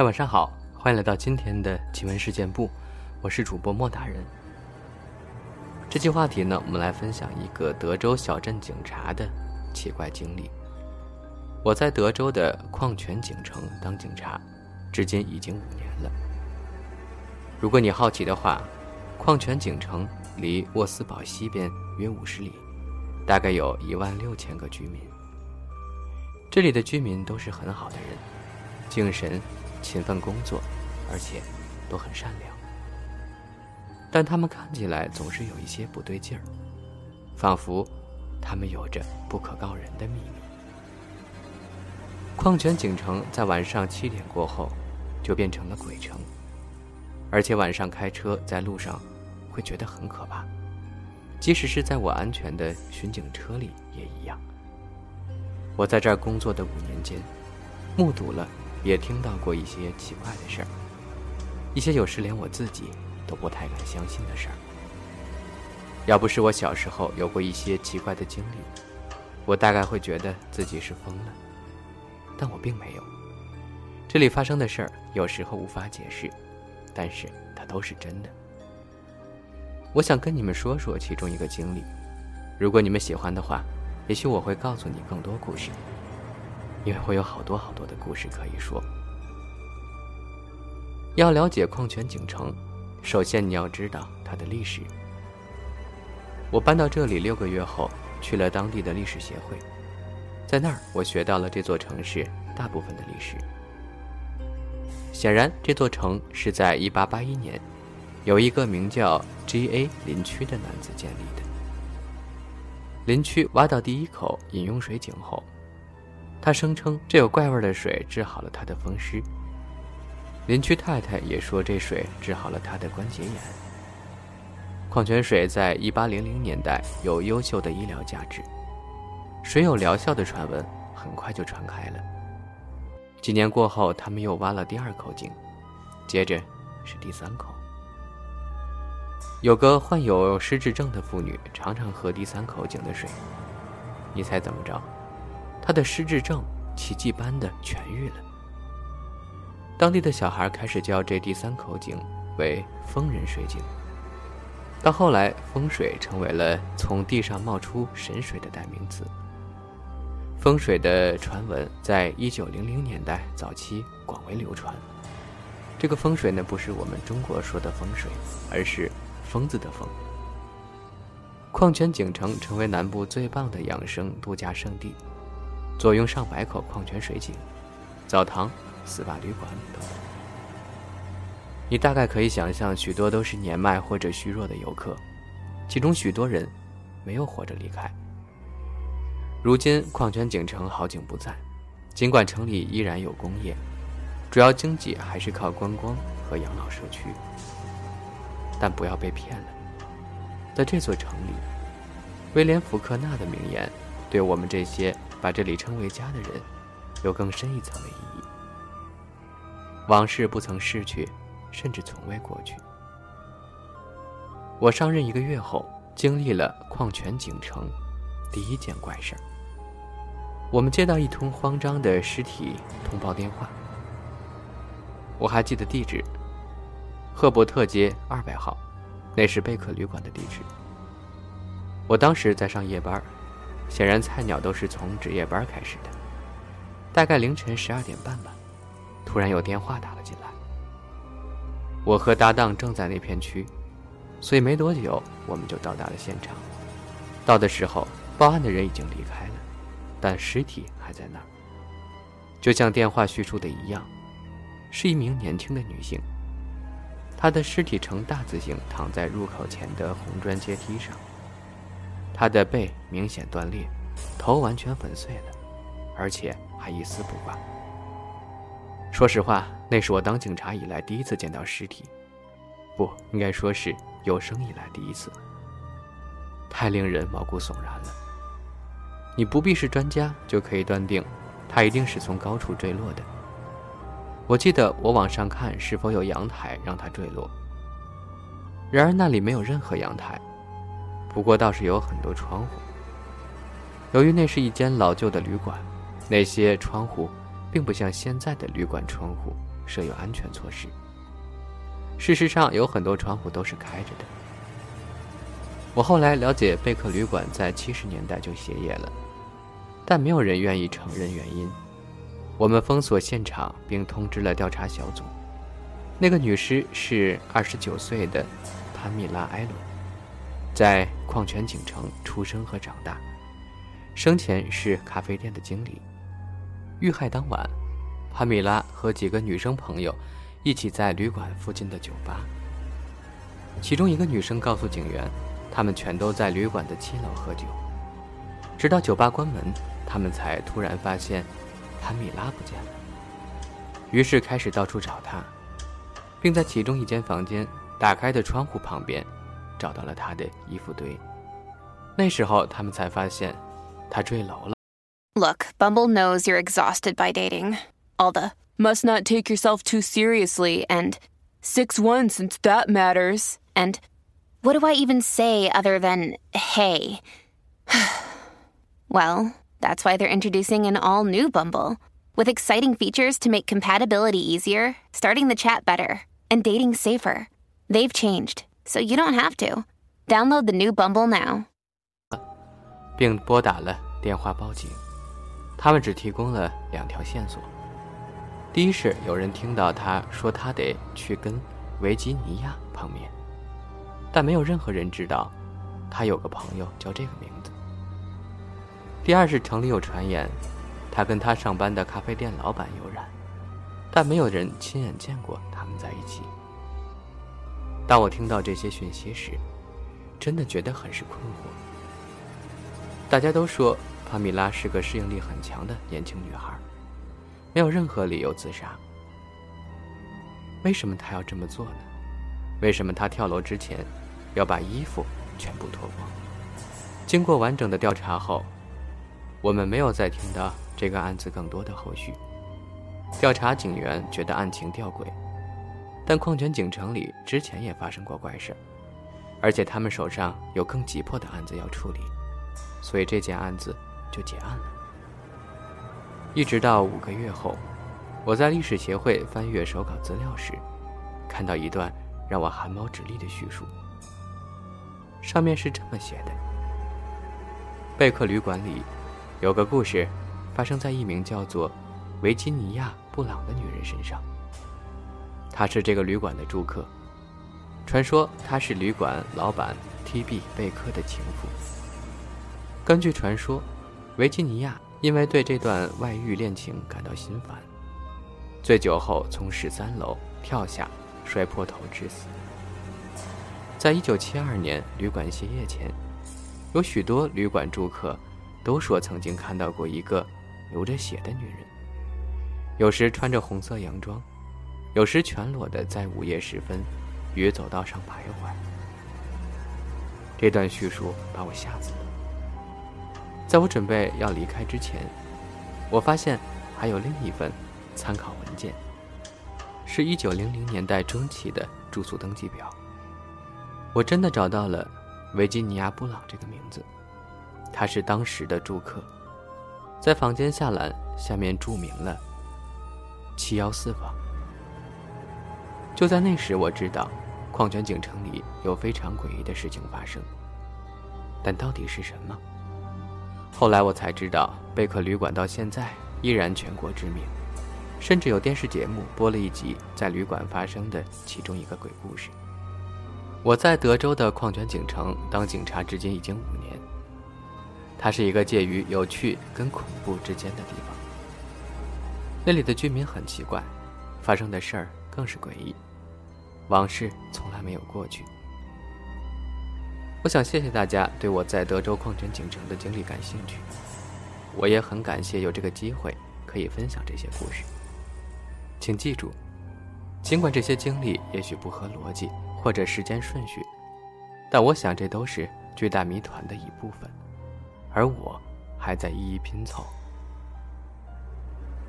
嗨，晚上好，欢迎来到今天的奇闻事件部，我是主播莫大人。这期话题呢，我们来分享一个德州小镇警察的奇怪经历。我在德州的矿泉警城当警察，至今已经五年了。如果你好奇的话，矿泉警城离沃斯堡西边约五十里，大概有一万六千个居民。这里的居民都是很好的人，精神。勤奋工作，而且都很善良，但他们看起来总是有一些不对劲儿，仿佛他们有着不可告人的秘密。矿泉井城在晚上七点过后就变成了鬼城，而且晚上开车在路上会觉得很可怕，即使是在我安全的巡警车里也一样。我在这儿工作的五年间，目睹了。也听到过一些奇怪的事儿，一些有时连我自己都不太敢相信的事儿。要不是我小时候有过一些奇怪的经历，我大概会觉得自己是疯了。但我并没有。这里发生的事儿有时候无法解释，但是它都是真的。我想跟你们说说其中一个经历，如果你们喜欢的话，也许我会告诉你更多故事。因为会有好多好多的故事可以说。要了解矿泉井城，首先你要知道它的历史。我搬到这里六个月后，去了当地的历史协会，在那儿我学到了这座城市大部分的历史。显然，这座城是在1881年，有一个名叫 G.A. 林区的男子建立的。林区挖到第一口饮用水井后。他声称这有怪味的水治好了他的风湿。邻居太太也说这水治好了他的关节炎。矿泉水在一八零零年代有优秀的医疗价值，水有疗效的传闻很快就传开了。几年过后，他们又挖了第二口井，接着是第三口。有个患有失智症的妇女常常喝第三口井的水，你猜怎么着？他的失智症奇迹般的痊愈了。当地的小孩开始叫这第三口井为“疯人水井”。到后来，风水成为了从地上冒出神水的代名词。风水的传闻在一九零零年代早期广为流传。这个风水呢，不是我们中国说的风水，而是“疯子”的“疯”。矿泉井城成为南部最棒的养生度假胜地。坐拥上百口矿泉水井、澡堂、SPA 旅馆等，你大概可以想象，许多都是年迈或者虚弱的游客，其中许多人没有活着离开。如今矿泉井城好景不再，尽管城里依然有工业，主要经济还是靠观光和养老社区。但不要被骗了，在这座城里，威廉·福克纳的名言对我们这些。把这里称为家的人，有更深一层的意义。往事不曾逝去，甚至从未过去。我上任一个月后，经历了矿泉井城第一件怪事儿。我们接到一通慌张的尸体通报电话。我还记得地址：赫伯特街二百号，那是贝克旅馆的地址。我当时在上夜班。显然，菜鸟都是从值夜班开始的。大概凌晨十二点半吧，突然有电话打了进来。我和搭档正在那片区，所以没多久我们就到达了现场。到的时候，报案的人已经离开了，但尸体还在那儿。就像电话叙述的一样，是一名年轻的女性。她的尸体呈大字形躺在入口前的红砖阶梯上。他的背明显断裂，头完全粉碎了，而且还一丝不挂。说实话，那是我当警察以来第一次见到尸体，不应该说是有生以来第一次。太令人毛骨悚然了。你不必是专家就可以断定，他一定是从高处坠落的。我记得我往上看是否有阳台让他坠落，然而那里没有任何阳台。不过倒是有很多窗户。由于那是一间老旧的旅馆，那些窗户并不像现在的旅馆窗户设有安全措施。事实上，有很多窗户都是开着的。我后来了解，贝克旅馆在七十年代就歇业了，但没有人愿意承认原因。我们封锁现场，并通知了调查小组。那个女尸是二十九岁的潘米拉·埃伦，在矿泉井城出生和长大，生前是咖啡店的经理。遇害当晚，潘米拉和几个女生朋友一起在旅馆附近的酒吧。其中一个女生告诉警员，他们全都在旅馆的七楼喝酒，直到酒吧关门，他们才突然发现。潘米拉不见了，于是开始到处找她，并在其中一间房间打开的窗户旁边找到了她的衣服堆。那时候他们才发现，她坠楼了。Look, Bumble knows you're exhausted by dating. All the must not take yourself too seriously and six one since that matters. And what do I even say other than hey? well. That's why they're introducing an all new Bumble with exciting features to make compatibility easier, starting the chat better, and dating safer. They've changed, so you don't have to. Download the new Bumble now. 并拨打了电话报警。他们只提供了两条线索：第一是有人听到他说他得去跟维吉尼亚碰面，但没有任何人知道他有个朋友叫这个名字。第二是城里有传言，他跟他上班的咖啡店老板有染，但没有人亲眼见过他们在一起。当我听到这些讯息时，真的觉得很是困惑。大家都说帕米拉是个适应力很强的年轻女孩，没有任何理由自杀。为什么她要这么做呢？为什么她跳楼之前要把衣服全部脱光？经过完整的调查后。我们没有再听到这个案子更多的后续。调查警员觉得案情吊诡，但矿泉井城里之前也发生过怪事，而且他们手上有更急迫的案子要处理，所以这件案子就结案了。一直到五个月后，我在历史协会翻阅手稿资料时，看到一段让我汗毛直立的叙述。上面是这么写的：贝克旅馆里。有个故事，发生在一名叫做维吉尼亚·布朗的女人身上。她是这个旅馆的住客，传说她是旅馆老板 T.B. 贝克的情妇。根据传说，维吉尼亚因为对这段外遇恋情感到心烦，醉酒后从十三楼跳下，摔破头致死。在一九七二年旅馆歇业前，有许多旅馆住客。都说曾经看到过一个流着血的女人，有时穿着红色洋装，有时全裸的在午夜时分于走道上徘徊。这段叙述把我吓死了。在我准备要离开之前，我发现还有另一份参考文件，是一九零零年代中期的住宿登记表。我真的找到了维吉尼亚·布朗这个名字。他是当时的住客，在房间下栏下面注明了“七幺四房”。就在那时，我知道矿泉井城里有非常诡异的事情发生，但到底是什么？后来我才知道，贝克旅馆到现在依然全国知名，甚至有电视节目播了一集在旅馆发生的其中一个鬼故事。我在德州的矿泉井城当警察，至今已经五年。它是一个介于有趣跟恐怖之间的地方。那里的居民很奇怪，发生的事儿更是诡异，往事从来没有过去。我想谢谢大家对我在德州矿泉井城的经历感兴趣，我也很感谢有这个机会可以分享这些故事。请记住，尽管这些经历也许不合逻辑或者时间顺序，但我想这都是巨大谜团的一部分。而我，还在一一拼凑。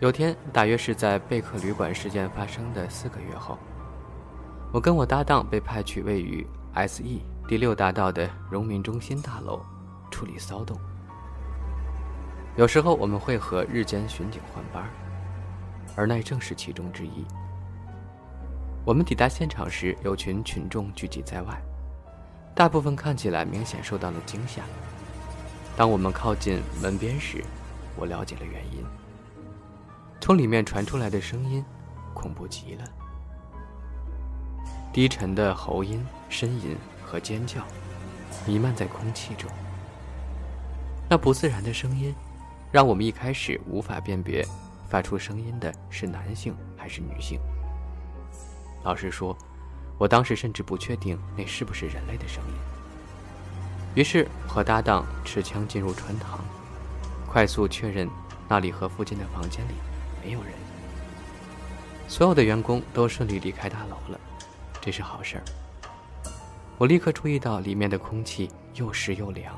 有天，大约是在贝克旅馆事件发生的四个月后，我跟我搭档被派去位于 S.E 第六大道的荣民中心大楼处理骚动。有时候我们会和日间巡警换班，而那正是其中之一。我们抵达现场时，有群群众聚集在外，大部分看起来明显受到了惊吓。当我们靠近门边时，我了解了原因。从里面传出来的声音，恐怖极了，低沉的喉音、呻吟和尖叫，弥漫在空气中。那不自然的声音，让我们一开始无法辨别发出声音的是男性还是女性。老实说，我当时甚至不确定那是不是人类的声音。于是和搭档持枪进入穿堂，快速确认那里和附近的房间里没有人。所有的员工都顺利离开大楼了，这是好事儿。我立刻注意到里面的空气又湿又凉，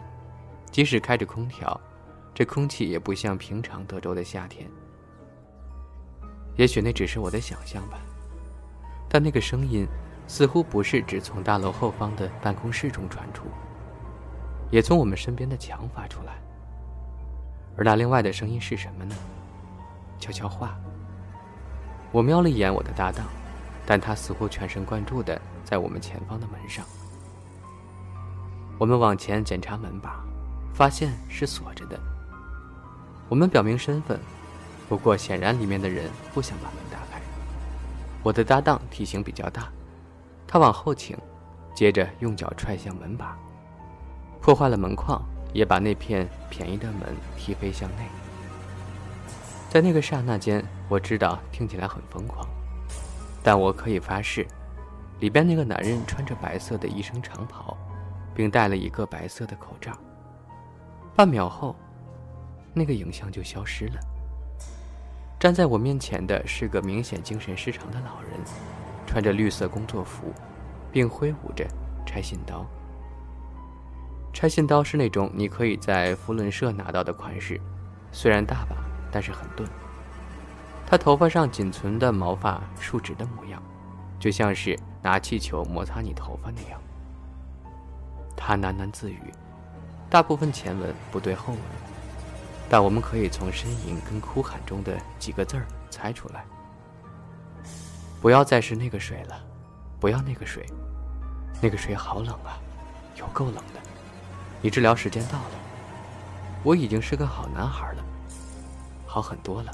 即使开着空调，这空气也不像平常德州的夏天。也许那只是我的想象吧。但那个声音，似乎不是只从大楼后方的办公室中传出，也从我们身边的墙发出来。而那另外的声音是什么呢？悄悄话。我瞄了一眼我的搭档，但他似乎全神贯注的在我们前方的门上。我们往前检查门把，发现是锁着的。我们表明身份，不过显然里面的人不想把门打开。我的搭档体型比较大，他往后倾，接着用脚踹向门把，破坏了门框，也把那片便宜的门踢飞向内。在那个刹那间，我知道听起来很疯狂，但我可以发誓，里边那个男人穿着白色的医生长袍，并戴了一个白色的口罩。半秒后，那个影像就消失了。站在我面前的是个明显精神失常的老人，穿着绿色工作服，并挥舞着拆信刀。拆信刀是那种你可以在福伦社拿到的款式，虽然大把，但是很钝。他头发上仅存的毛发竖直的模样，就像是拿气球摩擦你头发那样。他喃喃自语，大部分前文不对后文。但我们可以从呻吟跟哭喊中的几个字儿猜出来：不要再是那个水了，不要那个水，那个水好冷啊，有够冷的。你治疗时间到了，我已经是个好男孩了，好很多了。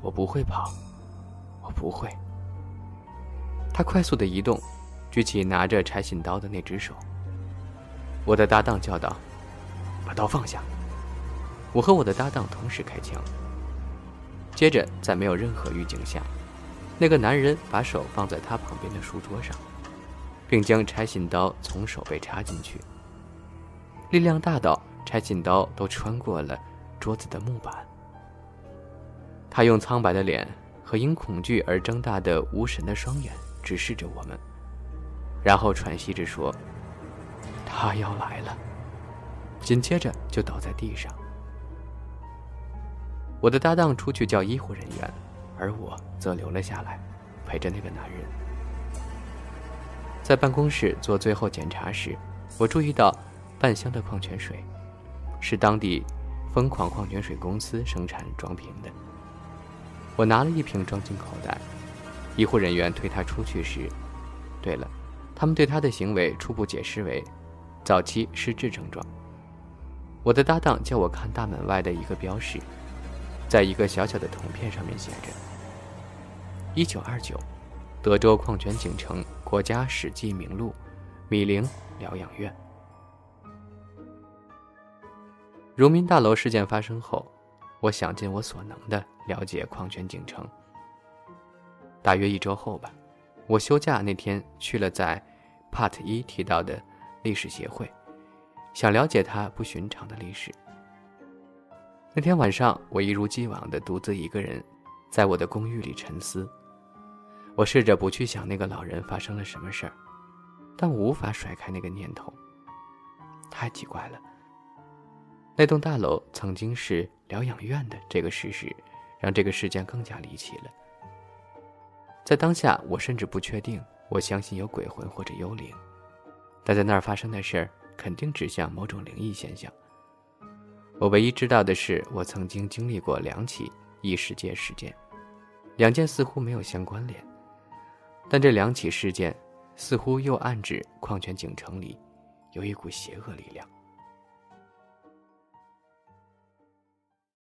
我不会跑，我不会。他快速的移动，举起拿着拆信刀的那只手。我的搭档叫道：“把刀放下。”我和我的搭档同时开枪。接着，在没有任何预警下，那个男人把手放在他旁边的书桌上，并将拆信刀从手背插进去，力量大到拆信刀都穿过了桌子的木板。他用苍白的脸和因恐惧而睁大的无神的双眼直视着我们，然后喘息着说：“他要来了。”紧接着就倒在地上。我的搭档出去叫医护人员，而我则留了下来，陪着那个男人。在办公室做最后检查时，我注意到半箱的矿泉水，是当地疯狂矿泉水公司生产装瓶的。我拿了一瓶装进口袋。医护人员推他出去时，对了，他们对他的行为初步解释为早期失智症状。我的搭档叫我看大门外的一个标识。在一个小小的铜片上面写着：“一九二九，德州矿泉井城国家史记名录，米林疗养院。”荣民大楼事件发生后，我想尽我所能的了解矿泉井城。大约一周后吧，我休假那天去了在 Part 一提到的历史协会，想了解它不寻常的历史。那天晚上，我一如既往的独自一个人，在我的公寓里沉思。我试着不去想那个老人发生了什么事儿，但我无法甩开那个念头。太奇怪了，那栋大楼曾经是疗养院的这个事实，让这个事件更加离奇了。在当下，我甚至不确定我相信有鬼魂或者幽灵，但在那儿发生的事儿肯定指向某种灵异现象。我唯一知道的是，我曾经经历过两起异世界事件，两件似乎没有相关联，但这两起事件似乎又暗指矿泉井城里有一股邪恶力量。